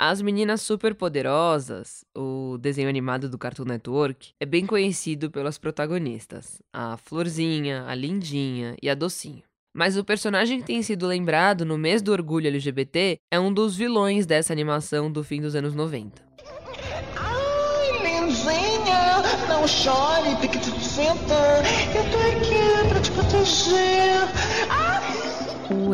As Meninas Superpoderosas, o desenho animado do Cartoon Network, é bem conhecido pelas protagonistas, a Florzinha, a Lindinha e a Docinho. Mas o personagem que tem sido lembrado no mês do orgulho LGBT é um dos vilões dessa animação do fim dos anos 90. Ai, Lindinha, não chore, center. Eu tô aqui pra te proteger. Ai.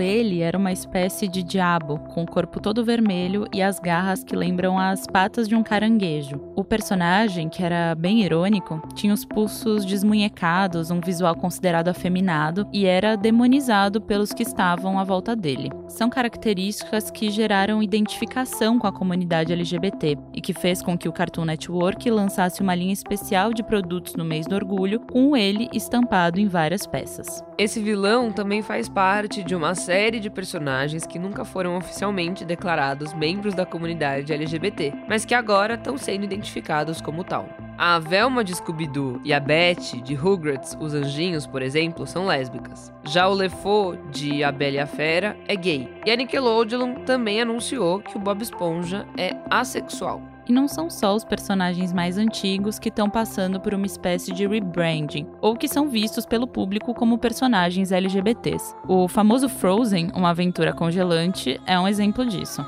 Ele era uma espécie de diabo, com o corpo todo vermelho e as garras que lembram as patas de um caranguejo. O personagem, que era bem irônico, tinha os pulsos desmunhecados, um visual considerado afeminado e era demonizado pelos que estavam à volta dele. São características que geraram identificação com a comunidade LGBT e que fez com que o Cartoon Network lançasse uma linha especial de produtos no mês do orgulho, com ele estampado em várias peças. Esse vilão também faz parte de uma série de personagens que nunca foram oficialmente declarados membros da comunidade LGBT, mas que agora estão sendo identificados como tal. A Velma de Scooby-Doo e a Betty de Rugrats, os Anjinhos, por exemplo, são lésbicas. Já o LeFou de A Bela e a Fera é gay. E a Nickelodeon também anunciou que o Bob Esponja é assexual. E não são só os personagens mais antigos que estão passando por uma espécie de rebranding, ou que são vistos pelo público como personagens LGBTs. O famoso Frozen, uma aventura congelante, é um exemplo disso.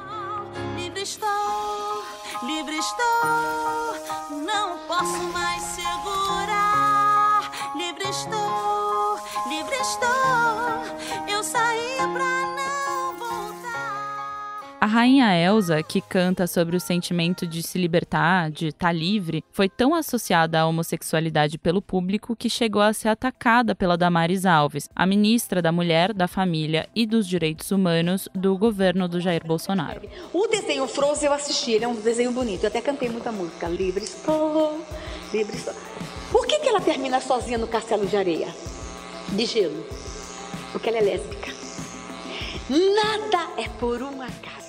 Livre estou, livre estou, não posso mais segurar. A rainha Elsa, que canta sobre o sentimento de se libertar, de estar livre, foi tão associada à homossexualidade pelo público que chegou a ser atacada pela Damares Alves, a ministra da Mulher, da Família e dos Direitos Humanos do governo do Jair Bolsonaro. O desenho Frozen eu assisti, ele é um desenho bonito. Eu até cantei muita música. Livre estou, livre estou. Por que, que ela termina sozinha no castelo de areia? De gelo. Porque ela é lésbica. Nada é por um acaso.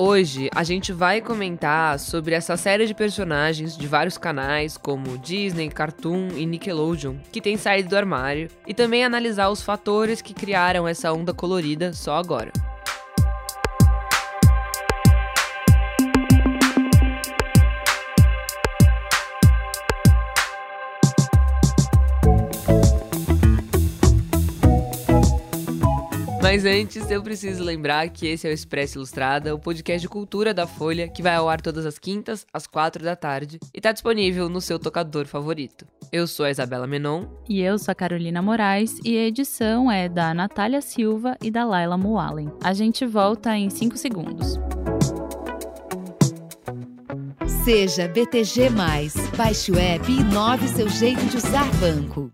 Hoje a gente vai comentar sobre essa série de personagens de vários canais como Disney, Cartoon e Nickelodeon que tem saído do armário e também analisar os fatores que criaram essa onda colorida só agora. Mas antes, eu preciso lembrar que esse é o Expresso Ilustrada, o podcast de cultura da Folha, que vai ao ar todas as quintas, às quatro da tarde, e tá disponível no seu tocador favorito. Eu sou a Isabela Menon. E eu sou a Carolina Moraes, e a edição é da Natália Silva e da Laila Moalen. A gente volta em 5 segundos. Seja BTG+. Baixe o app e inove seu jeito de usar banco.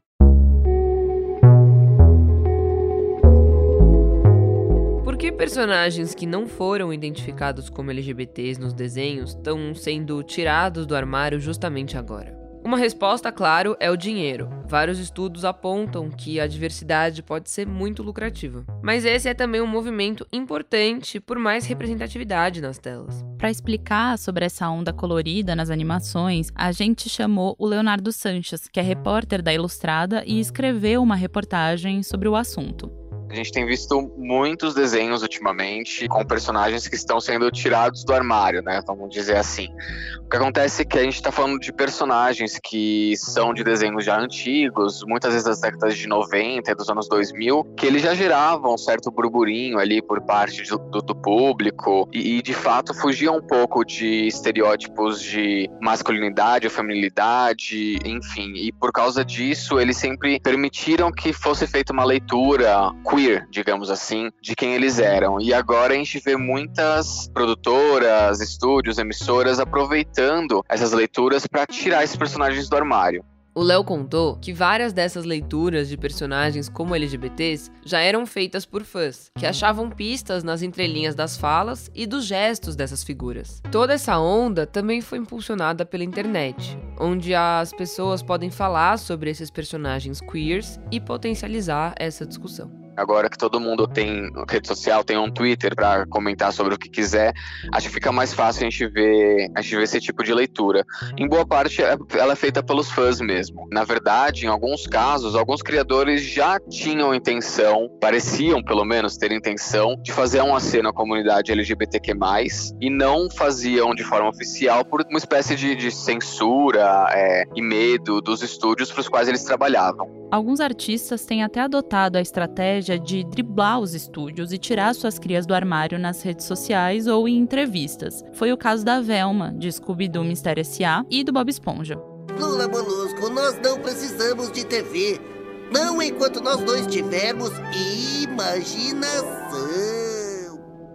Que personagens que não foram identificados como LGBTs nos desenhos estão sendo tirados do armário justamente agora? Uma resposta, claro, é o dinheiro. Vários estudos apontam que a diversidade pode ser muito lucrativa. Mas esse é também um movimento importante por mais representatividade nas telas. Para explicar sobre essa onda colorida nas animações, a gente chamou o Leonardo Sanches, que é repórter da Ilustrada e escreveu uma reportagem sobre o assunto. A gente tem visto muitos desenhos ultimamente com personagens que estão sendo tirados do armário, né? Vamos dizer assim. O que acontece é que a gente está falando de personagens que são de desenhos já antigos, muitas vezes das décadas de 90 e dos anos 2000, que eles já geravam um certo burburinho ali por parte do, do, do público e, e, de fato, fugiam um pouco de estereótipos de masculinidade ou feminilidade, enfim. E por causa disso, eles sempre permitiram que fosse feita uma leitura queer, digamos assim, de quem eles eram. E agora a gente vê muitas produtoras, estúdios, emissoras aproveitando essas leituras para tirar esses personagens do armário. O Léo contou que várias dessas leituras de personagens como LGBTs já eram feitas por fãs, que achavam pistas nas entrelinhas das falas e dos gestos dessas figuras. Toda essa onda também foi impulsionada pela internet, onde as pessoas podem falar sobre esses personagens queers e potencializar essa discussão. Agora que todo mundo tem rede social, tem um Twitter para comentar sobre o que quiser, acho que fica mais fácil a gente ver, a gente ver esse tipo de leitura. Em boa parte, é, ela é feita pelos fãs mesmo. Na verdade, em alguns casos, alguns criadores já tinham intenção, pareciam pelo menos ter intenção, de fazer um aceno à comunidade LGBTQ+, e não faziam de forma oficial por uma espécie de, de censura é, e medo dos estúdios para os quais eles trabalhavam. Alguns artistas têm até adotado a estratégia de driblar os estúdios e tirar suas crias do armário nas redes sociais ou em entrevistas. Foi o caso da Velma, de Scooby-Doo Mistério S.A. e do Bob Esponja. Lula Molusco, nós não precisamos de TV. Não enquanto nós dois tivermos imaginação.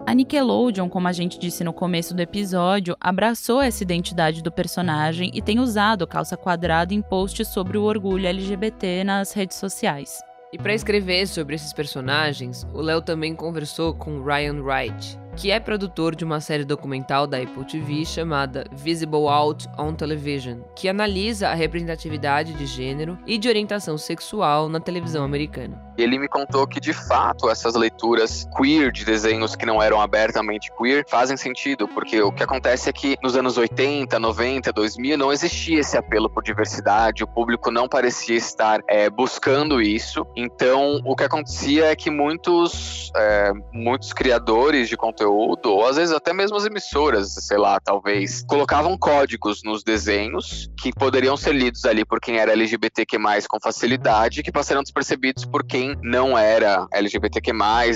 A Nickelodeon, como a gente disse no começo do episódio, abraçou essa identidade do personagem e tem usado calça quadrada em posts sobre o orgulho LGBT nas redes sociais. E para escrever sobre esses personagens, o Léo também conversou com Ryan Wright, que é produtor de uma série documental da Apple TV chamada Visible Out on Television, que analisa a representatividade de gênero e de orientação sexual na televisão americana. Ele me contou que, de fato, essas leituras queer de desenhos que não eram abertamente queer fazem sentido, porque o que acontece é que nos anos 80, 90, 2000 não existia esse apelo por diversidade, o público não parecia estar é, buscando isso. Então, o que acontecia é que muitos, é, muitos criadores de conteúdo conteúdo, ou às vezes até mesmo as emissoras, sei lá, talvez, colocavam códigos nos desenhos que poderiam ser lidos ali por quem era LGBTQ+, com facilidade, que passariam despercebidos por quem não era LGBTQ+,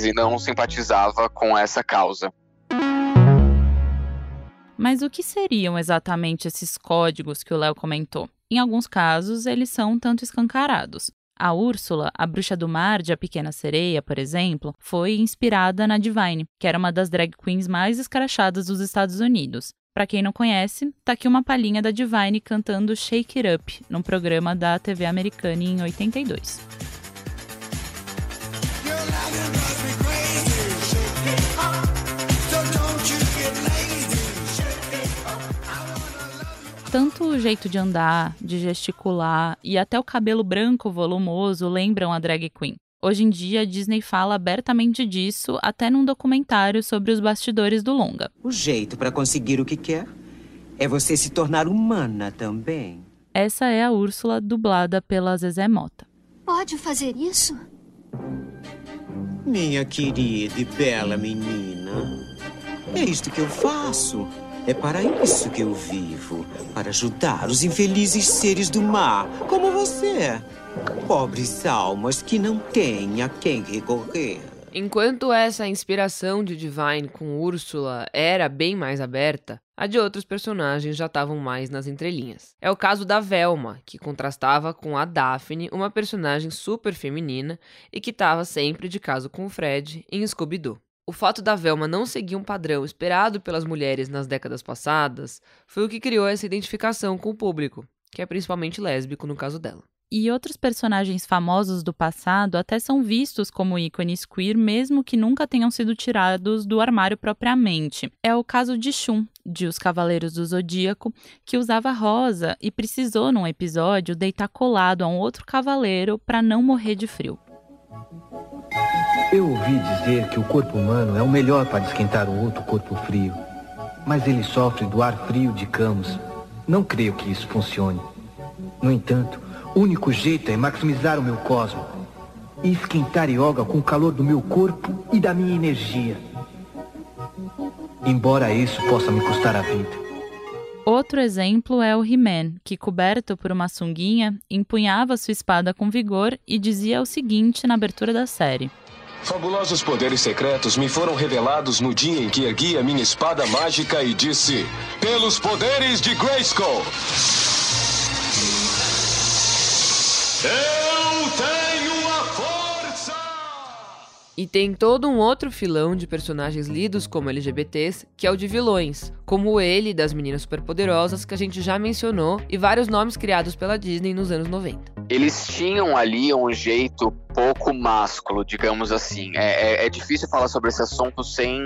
e não simpatizava com essa causa. Mas o que seriam exatamente esses códigos que o Léo comentou? Em alguns casos, eles são tanto escancarados. A Úrsula, a bruxa do mar de A Pequena Sereia, por exemplo, foi inspirada na Divine, que era uma das drag queens mais escrachadas dos Estados Unidos. Para quem não conhece, tá aqui uma palhinha da Divine cantando Shake It Up, num programa da TV americana em 82. Tanto o jeito de andar, de gesticular e até o cabelo branco volumoso lembram a drag queen. Hoje em dia, a Disney fala abertamente disso, até num documentário sobre os bastidores do longa. O jeito para conseguir o que quer é você se tornar humana também. Essa é a Úrsula, dublada pela Zezé Mota. Pode fazer isso? Minha querida e bela menina, é isto que eu faço. É para isso que eu vivo para ajudar os infelizes seres do mar, como você. Pobres almas que não têm a quem recorrer. Enquanto essa inspiração de Divine com Úrsula era bem mais aberta, a de outros personagens já estavam mais nas entrelinhas. É o caso da Velma, que contrastava com a Daphne, uma personagem super feminina e que estava sempre de caso com o Fred em Scooby-Doo. O fato da Velma não seguir um padrão esperado pelas mulheres nas décadas passadas foi o que criou essa identificação com o público, que é principalmente lésbico no caso dela. E outros personagens famosos do passado até são vistos como ícones queer, mesmo que nunca tenham sido tirados do armário propriamente. É o caso de Shun, de Os Cavaleiros do Zodíaco, que usava rosa e precisou, num episódio, deitar colado a um outro cavaleiro para não morrer de frio. Eu ouvi dizer que o corpo humano é o melhor para esquentar o outro corpo frio. Mas ele sofre do ar frio de Camus. Não creio que isso funcione. No entanto, o único jeito é maximizar o meu cosmo e esquentar yoga com o calor do meu corpo e da minha energia. Embora isso possa me custar a vida. Outro exemplo é o He-Man, que, coberto por uma sunguinha, empunhava sua espada com vigor e dizia o seguinte na abertura da série: Fabulosos poderes secretos me foram revelados no dia em que ergui a minha espada mágica e disse: Pelos poderes de Grayskull! Eu E tem todo um outro filão de personagens lidos como LGBTs, que é o de vilões, como ele das Meninas Superpoderosas, que a gente já mencionou, e vários nomes criados pela Disney nos anos 90. Eles tinham ali um jeito pouco másculo, digamos assim. É, é, é, difícil falar sobre esse assunto sem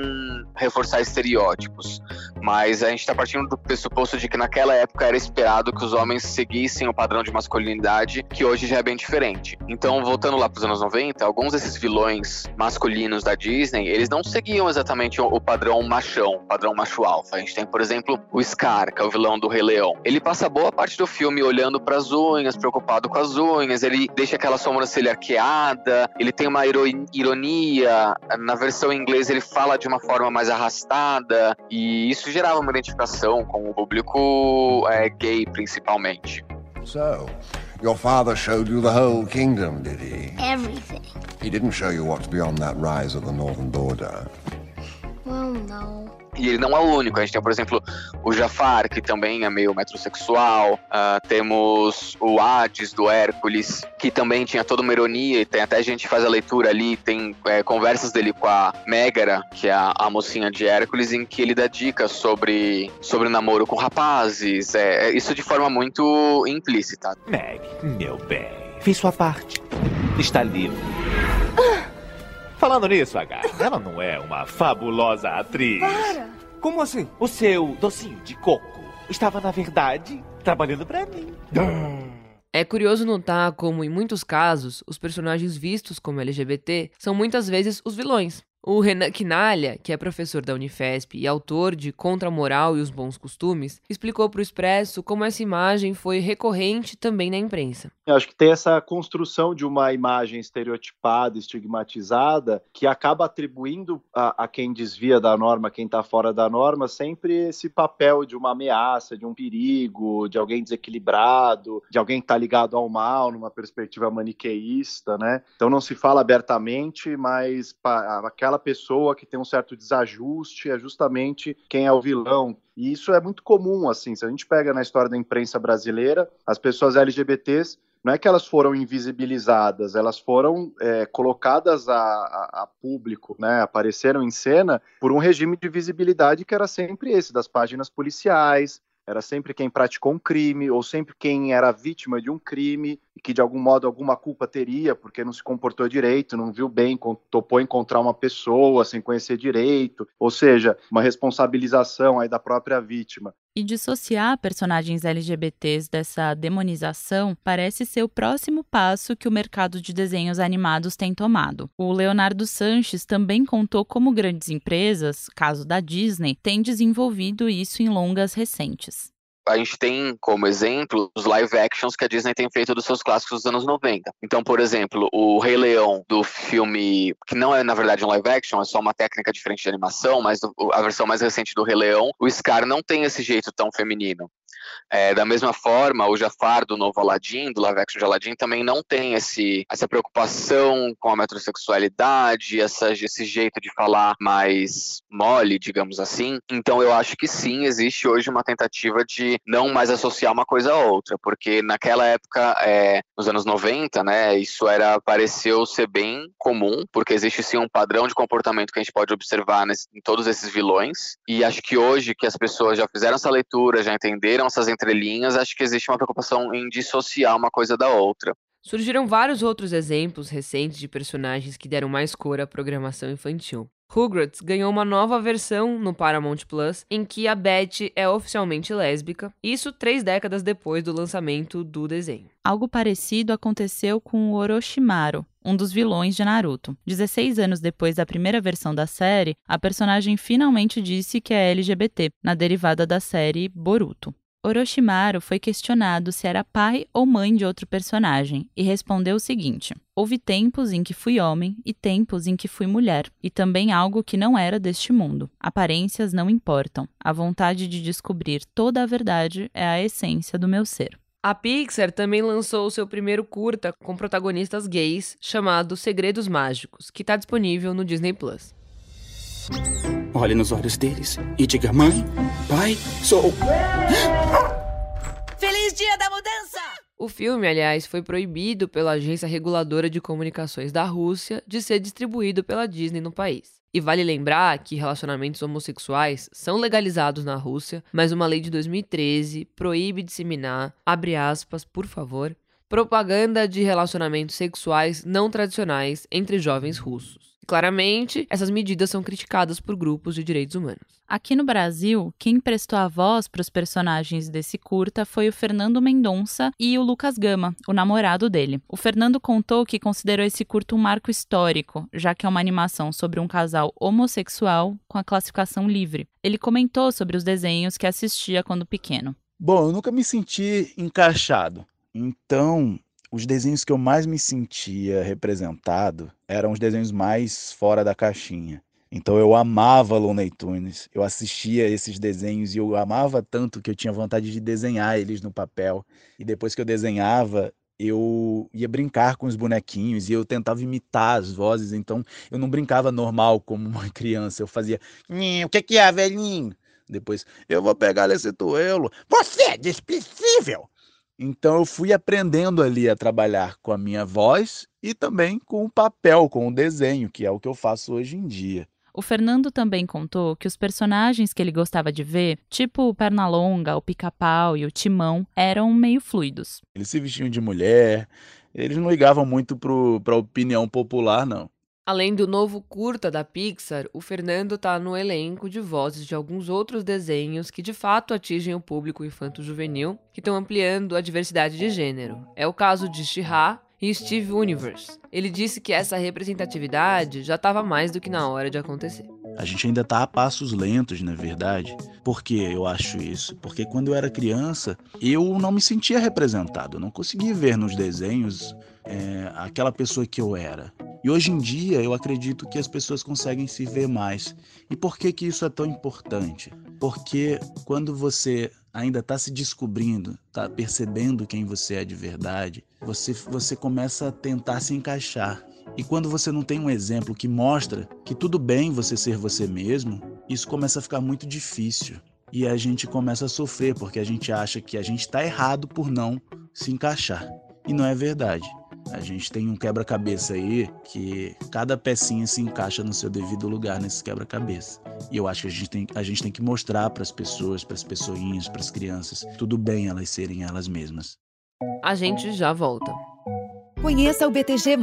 reforçar estereótipos, Mas a gente tá partindo do pressuposto de que naquela época era esperado que os homens seguissem o padrão de masculinidade, que hoje já é bem diferente. Então, voltando lá pros anos 90, alguns desses vilões masculinos da Disney, eles não seguiam exatamente o padrão machão, o padrão macho alfa. A gente tem, por exemplo, o Scar, que é o vilão do Rei Leão. Ele passa boa parte do filme olhando para as unhas, preocupado com as unhas, ele deixa aquela sobrancelha arqueada, ele tem uma ironia. Na versão em inglês ele fala de uma forma mais arrastada, e isso gerava uma identificação com o público é, gay, principalmente. So, your father showed you the whole kingdom, did he? Everything. He didn't show you what's beyond that rise of the northern border. Well, no. E ele não é o único. A gente tem, por exemplo, o Jafar, que também é meio metrosexual. Uh, temos o Hades, do Hércules, que também tinha toda uma ironia. E tem até a gente faz a leitura ali. Tem é, conversas dele com a Megara, que é a, a, mocinha de Hércules, em que ele dá dicas sobre, sobre namoro com rapazes. É, é isso de forma muito implícita. Meg, meu bem, fiz sua parte. Está livre. Falando nisso, H, ela não é uma fabulosa atriz. Para! Como assim? O seu docinho de coco estava, na verdade, trabalhando para mim. É curioso notar como, em muitos casos, os personagens vistos como LGBT são muitas vezes os vilões. O Renan Quinalha, que é professor da Unifesp e autor de Contra a Moral e os Bons Costumes, explicou para o Expresso como essa imagem foi recorrente também na imprensa. Eu acho que tem essa construção de uma imagem estereotipada, estigmatizada, que acaba atribuindo a, a quem desvia da norma, quem está fora da norma, sempre esse papel de uma ameaça, de um perigo, de alguém desequilibrado, de alguém que está ligado ao mal, numa perspectiva maniqueísta, né? Então não se fala abertamente, mas aquela aquela pessoa que tem um certo desajuste é justamente quem é o vilão. E isso é muito comum, assim, se a gente pega na história da imprensa brasileira, as pessoas LGBTs não é que elas foram invisibilizadas, elas foram é, colocadas a, a, a, público, né, apareceram em cena por um regime de visibilidade que era sempre esse, das páginas policiais, era sempre quem praticou um crime ou sempre quem era vítima de um crime e que de algum modo alguma culpa teria porque não se comportou direito, não viu bem, topou encontrar uma pessoa sem conhecer direito, ou seja, uma responsabilização aí da própria vítima. E dissociar personagens LGBTs dessa demonização parece ser o próximo passo que o mercado de desenhos animados tem tomado. O Leonardo Sanches também contou como grandes empresas, caso da Disney, têm desenvolvido isso em longas recentes a gente tem como exemplo os live actions que a Disney tem feito dos seus clássicos dos anos 90. Então, por exemplo, o Rei Leão do filme, que não é na verdade um live action, é só uma técnica diferente de animação, mas a versão mais recente do Rei Leão, o Scar não tem esse jeito tão feminino. É, da mesma forma, o Jafar do novo Aladdin, do live action de Aladdin, também não tem esse, essa preocupação com a metrosexualidade, essa, esse jeito de falar mais mole, digamos assim. Então eu acho que sim, existe hoje uma tentativa de não mais associar uma coisa a outra, porque naquela época, é, nos anos 90, né, isso era pareceu ser bem comum, porque existe sim um padrão de comportamento que a gente pode observar nesse, em todos esses vilões. E acho que hoje que as pessoas já fizeram essa leitura, já entenderam essas entrelinhas, acho que existe uma preocupação em dissociar uma coisa da outra. Surgiram vários outros exemplos recentes de personagens que deram mais cor à programação infantil. Rugrats ganhou uma nova versão no Paramount Plus, em que a Betty é oficialmente lésbica, isso três décadas depois do lançamento do desenho. Algo parecido aconteceu com o Orochimaru, um dos vilões de Naruto. 16 anos depois da primeira versão da série, a personagem finalmente disse que é LGBT, na derivada da série Boruto. Orochimaru foi questionado se era pai ou mãe de outro personagem e respondeu o seguinte: Houve tempos em que fui homem e tempos em que fui mulher, e também algo que não era deste mundo. Aparências não importam. A vontade de descobrir toda a verdade é a essência do meu ser. A Pixar também lançou seu primeiro curta com protagonistas gays, chamado Segredos Mágicos, que está disponível no Disney Plus. Olhe nos olhos deles e diga: Mãe, pai, sou. Feliz Dia da Mudança! O filme, aliás, foi proibido pela Agência Reguladora de Comunicações da Rússia de ser distribuído pela Disney no país. E vale lembrar que relacionamentos homossexuais são legalizados na Rússia, mas uma lei de 2013 proíbe disseminar, abre aspas, por favor, propaganda de relacionamentos sexuais não tradicionais entre jovens russos. Claramente, essas medidas são criticadas por grupos de direitos humanos. Aqui no Brasil, quem prestou a voz para os personagens desse curta foi o Fernando Mendonça e o Lucas Gama, o namorado dele. O Fernando contou que considerou esse curto um marco histórico, já que é uma animação sobre um casal homossexual com a classificação livre. Ele comentou sobre os desenhos que assistia quando pequeno. Bom, eu nunca me senti encaixado. Então, os desenhos que eu mais me sentia representado eram os desenhos mais fora da caixinha. Então eu amava Looney Tunes, eu assistia esses desenhos e eu amava tanto que eu tinha vontade de desenhar eles no papel. E depois que eu desenhava, eu ia brincar com os bonequinhos e eu tentava imitar as vozes, então eu não brincava normal como uma criança, eu fazia, o que, que é, velhinho? Depois, eu vou pegar esse toelo. Você é desprezível! Então eu fui aprendendo ali a trabalhar com a minha voz e também com o papel, com o desenho, que é o que eu faço hoje em dia. O Fernando também contou que os personagens que ele gostava de ver, tipo o Pernalonga, o Pica-Pau e o Timão, eram meio fluidos. Eles se vestiam de mulher, eles não ligavam muito para a opinião popular, não. Além do novo curta da Pixar, o Fernando está no elenco de vozes de alguns outros desenhos que de fato atingem o público infanto-juvenil, que estão ampliando a diversidade de gênero. É o caso de She-Ra e Steve Universe. Ele disse que essa representatividade já estava mais do que na hora de acontecer. A gente ainda está a passos lentos, na é verdade. Por que eu acho isso? Porque quando eu era criança, eu não me sentia representado. Eu não conseguia ver nos desenhos é, aquela pessoa que eu era. E hoje em dia eu acredito que as pessoas conseguem se ver mais. E por que, que isso é tão importante? Porque quando você ainda está se descobrindo, está percebendo quem você é de verdade, você, você começa a tentar se encaixar. E quando você não tem um exemplo que mostra que tudo bem você ser você mesmo, isso começa a ficar muito difícil. E a gente começa a sofrer porque a gente acha que a gente está errado por não se encaixar. E não é verdade. A gente tem um quebra-cabeça aí que cada pecinha se encaixa no seu devido lugar nesse quebra-cabeça. E eu acho que a gente tem, a gente tem que mostrar para as pessoas, para as pessoinhas, para as crianças, tudo bem elas serem elas mesmas. A gente já volta. Conheça o BTG,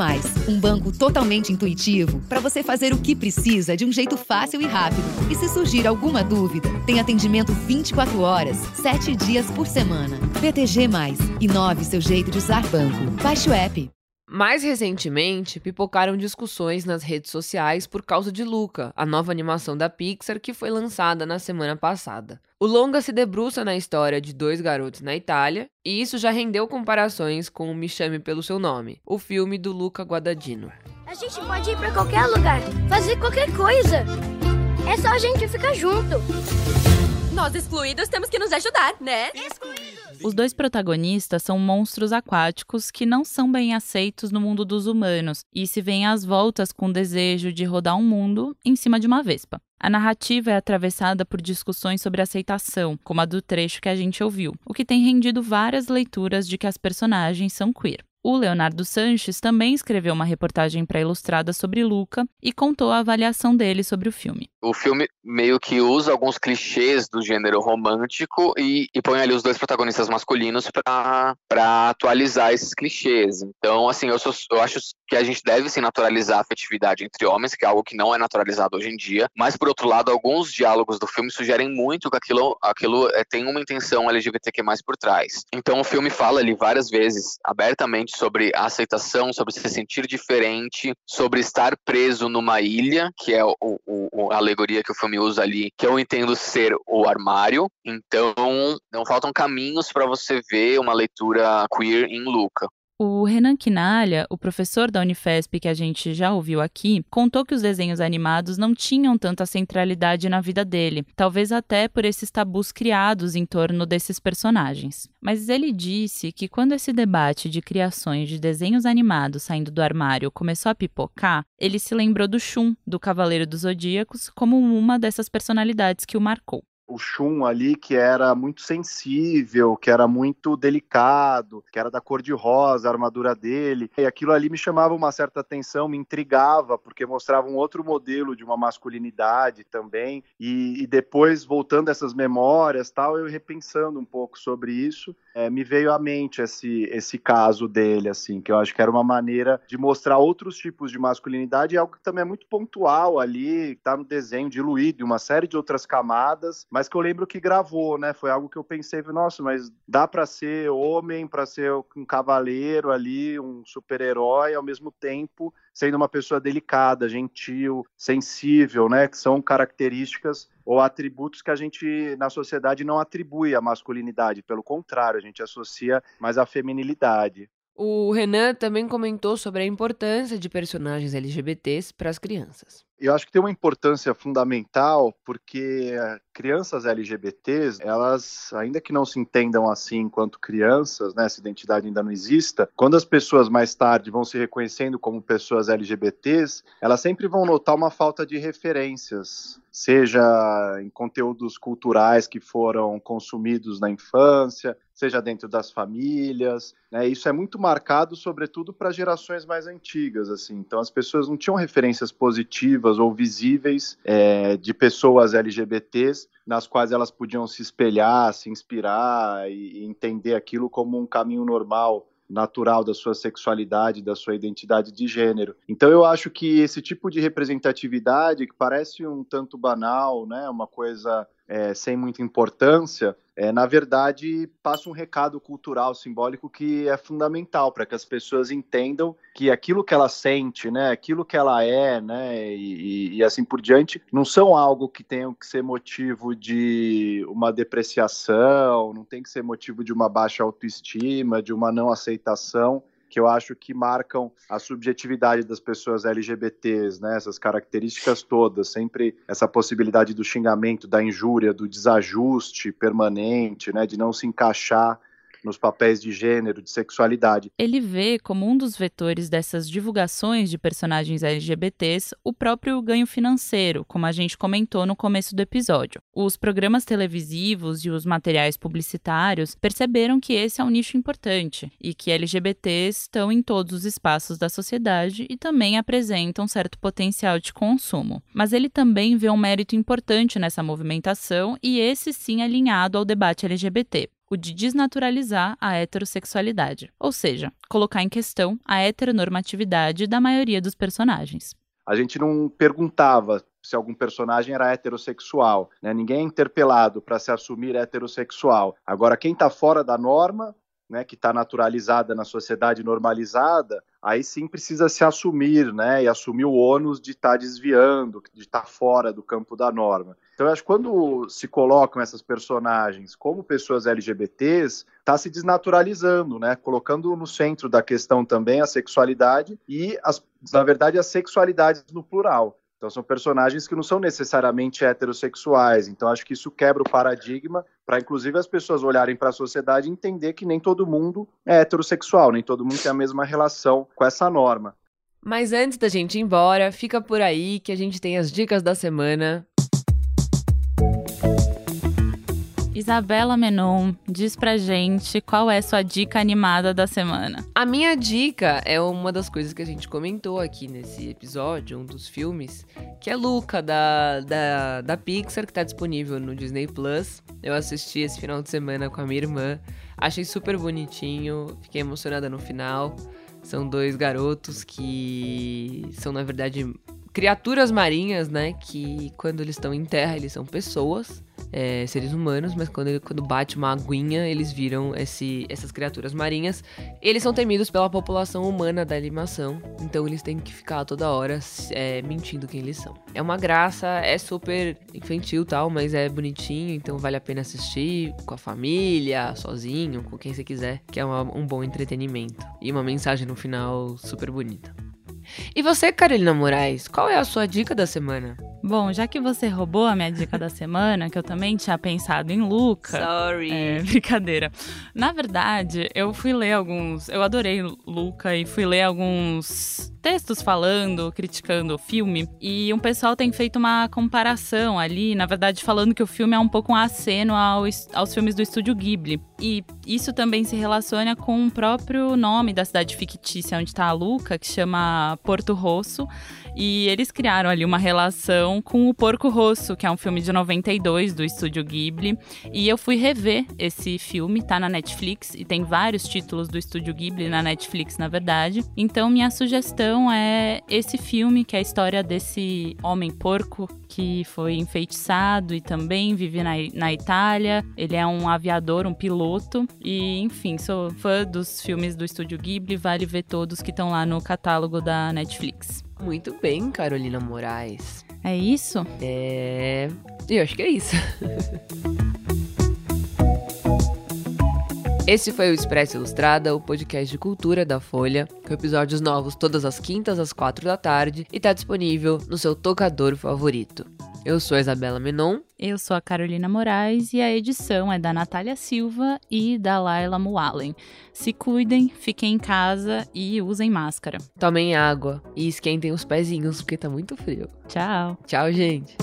um banco totalmente intuitivo para você fazer o que precisa de um jeito fácil e rápido. E se surgir alguma dúvida, tem atendimento 24 horas, 7 dias por semana. BTG, inove seu jeito de usar banco. Baixe o app. Mais recentemente, pipocaram discussões nas redes sociais por causa de Luca, a nova animação da Pixar que foi lançada na semana passada. O longa se debruça na história de dois garotos na Itália, e isso já rendeu comparações com o Me Chame Pelo Seu Nome, o filme do Luca Guadagnino. A gente pode ir para qualquer lugar, fazer qualquer coisa. É só a gente ficar junto. Nós excluídos temos que nos ajudar, né? Excluídos. Os dois protagonistas são monstros aquáticos que não são bem aceitos no mundo dos humanos e se veem às voltas com o desejo de rodar um mundo em cima de uma vespa. A narrativa é atravessada por discussões sobre aceitação, como a do trecho que a gente ouviu, o que tem rendido várias leituras de que as personagens são queer. O Leonardo Sanches também escreveu uma reportagem para Ilustrada sobre Luca e contou a avaliação dele sobre o filme. O filme meio que usa alguns clichês do gênero romântico e, e põe ali os dois protagonistas masculinos para atualizar esses clichês. Então, assim, eu, sou, eu acho que a gente deve sim naturalizar a afetividade entre homens, que é algo que não é naturalizado hoje em dia. Mas, por outro lado, alguns diálogos do filme sugerem muito que aquilo, aquilo é, tem uma intenção LGBTQ mais por trás. Então, o filme fala ali várias vezes, abertamente, sobre aceitação, sobre se sentir diferente, sobre estar preso numa ilha, que é o, o, a alegoria que o filme usa ali, que eu entendo ser o armário. Então, não faltam caminhos para você ver uma leitura queer em Luca. O Renan Quinalha, o professor da Unifesp que a gente já ouviu aqui, contou que os desenhos animados não tinham tanta centralidade na vida dele, talvez até por esses tabus criados em torno desses personagens. Mas ele disse que quando esse debate de criações de desenhos animados saindo do armário começou a pipocar, ele se lembrou do Shun, do Cavaleiro dos Zodíacos, como uma dessas personalidades que o marcou o Shun ali que era muito sensível, que era muito delicado, que era da cor de rosa a armadura dele. E aquilo ali me chamava uma certa atenção, me intrigava, porque mostrava um outro modelo de uma masculinidade também. E, e depois, voltando essas memórias, tal, eu repensando um pouco sobre isso é, me veio à mente esse, esse caso dele, assim, que eu acho que era uma maneira de mostrar outros tipos de masculinidade, e algo que também é muito pontual ali, tá no desenho, diluído em uma série de outras camadas, mas que eu lembro que gravou, né? Foi algo que eu pensei, nossa, mas dá para ser homem, para ser um cavaleiro ali, um super-herói, ao mesmo tempo sendo uma pessoa delicada, gentil, sensível, né? Que são características ou atributos que a gente na sociedade não atribui à masculinidade, pelo contrário, a gente associa mais à feminilidade. O Renan também comentou sobre a importância de personagens LGBTs para as crianças. Eu acho que tem uma importância fundamental porque crianças LGBTs, elas, ainda que não se entendam assim enquanto crianças, né, essa identidade ainda não exista, quando as pessoas mais tarde vão se reconhecendo como pessoas LGBTs, elas sempre vão notar uma falta de referências, seja em conteúdos culturais que foram consumidos na infância, seja dentro das famílias, né? Isso é muito marcado, sobretudo para gerações mais antigas, assim. Então as pessoas não tinham referências positivas ou visíveis é, de pessoas LGBTs nas quais elas podiam se espelhar, se inspirar e, e entender aquilo como um caminho normal natural da sua sexualidade, da sua identidade de gênero. Então eu acho que esse tipo de representatividade que parece um tanto banal, né, uma coisa é, sem muita importância, é, na verdade passa um recado cultural, simbólico que é fundamental para que as pessoas entendam que aquilo que ela sente, né, aquilo que ela é, né, e, e, assim por diante, não são algo que tenham que ser motivo de uma depreciação, não tem que ser motivo de uma baixa autoestima, de uma não aceitação que eu acho que marcam a subjetividade das pessoas LGBTs, né? Essas características todas, sempre essa possibilidade do xingamento, da injúria, do desajuste permanente, né? De não se encaixar nos papéis de gênero, de sexualidade. Ele vê como um dos vetores dessas divulgações de personagens LGBTs o próprio ganho financeiro, como a gente comentou no começo do episódio. Os programas televisivos e os materiais publicitários perceberam que esse é um nicho importante e que LGBTs estão em todos os espaços da sociedade e também apresentam certo potencial de consumo. Mas ele também vê um mérito importante nessa movimentação e esse sim alinhado ao debate LGBT o de desnaturalizar a heterossexualidade, ou seja, colocar em questão a heteronormatividade da maioria dos personagens. A gente não perguntava se algum personagem era heterossexual, né? Ninguém é interpelado para se assumir heterossexual. Agora, quem está fora da norma né, que está naturalizada na sociedade normalizada, aí sim precisa se assumir, né, e assumir o ônus de estar tá desviando, de estar tá fora do campo da norma. Então, eu acho que quando se colocam essas personagens como pessoas LGBTs, está se desnaturalizando, né, colocando no centro da questão também a sexualidade e, as, na verdade, as sexualidades no plural. Então são personagens que não são necessariamente heterossexuais. Então acho que isso quebra o paradigma para inclusive as pessoas olharem para a sociedade e entender que nem todo mundo é heterossexual, nem todo mundo tem a mesma relação com essa norma. Mas antes da gente ir embora, fica por aí que a gente tem as dicas da semana. Isabela Menon, diz pra gente qual é sua dica animada da semana. A minha dica é uma das coisas que a gente comentou aqui nesse episódio, um dos filmes, que é Luca, da, da, da Pixar, que tá disponível no Disney Plus. Eu assisti esse final de semana com a minha irmã. Achei super bonitinho, fiquei emocionada no final. São dois garotos que são, na verdade, criaturas marinhas, né? Que quando eles estão em terra, eles são pessoas é, seres humanos, mas quando, quando bate uma aguinha, eles viram esse, essas criaturas marinhas. Eles são temidos pela população humana da animação, então eles têm que ficar toda hora é, mentindo quem eles são. É uma graça, é super infantil tal, mas é bonitinho, então vale a pena assistir com a família, sozinho, com quem você quiser, que é uma, um bom entretenimento. E uma mensagem no final super bonita. E você, Carolina Moraes, qual é a sua dica da semana? Bom, já que você roubou a minha dica da semana, que eu também tinha pensado em Luca. Sorry. É, brincadeira. Na verdade, eu fui ler alguns. Eu adorei Luca e fui ler alguns textos falando, criticando o filme. E um pessoal tem feito uma comparação ali, na verdade, falando que o filme é um pouco um aceno aos, aos filmes do estúdio Ghibli. E isso também se relaciona com o próprio nome da cidade fictícia onde está a Luca, que chama Porto Rosso. E eles criaram ali uma relação com O Porco Rosso, que é um filme de 92 do estúdio Ghibli. E eu fui rever esse filme, tá na Netflix, e tem vários títulos do estúdio Ghibli na Netflix, na verdade. Então, minha sugestão é esse filme, que é a história desse homem porco que foi enfeitiçado e também vive na, na Itália. Ele é um aviador, um piloto. E, enfim, sou fã dos filmes do estúdio Ghibli, vale ver todos que estão lá no catálogo da Netflix. Muito bem, Carolina Moraes. É isso? É. Eu acho que é isso. Esse foi o Expresso Ilustrada, o podcast de cultura da Folha, com episódios novos todas as quintas às quatro da tarde e está disponível no seu tocador favorito. Eu sou a Isabela Menon. Eu sou a Carolina Moraes e a edição é da Natália Silva e da Laila Muallen. Se cuidem, fiquem em casa e usem máscara. Tomem água e esquentem os pezinhos porque tá muito frio. Tchau. Tchau, gente.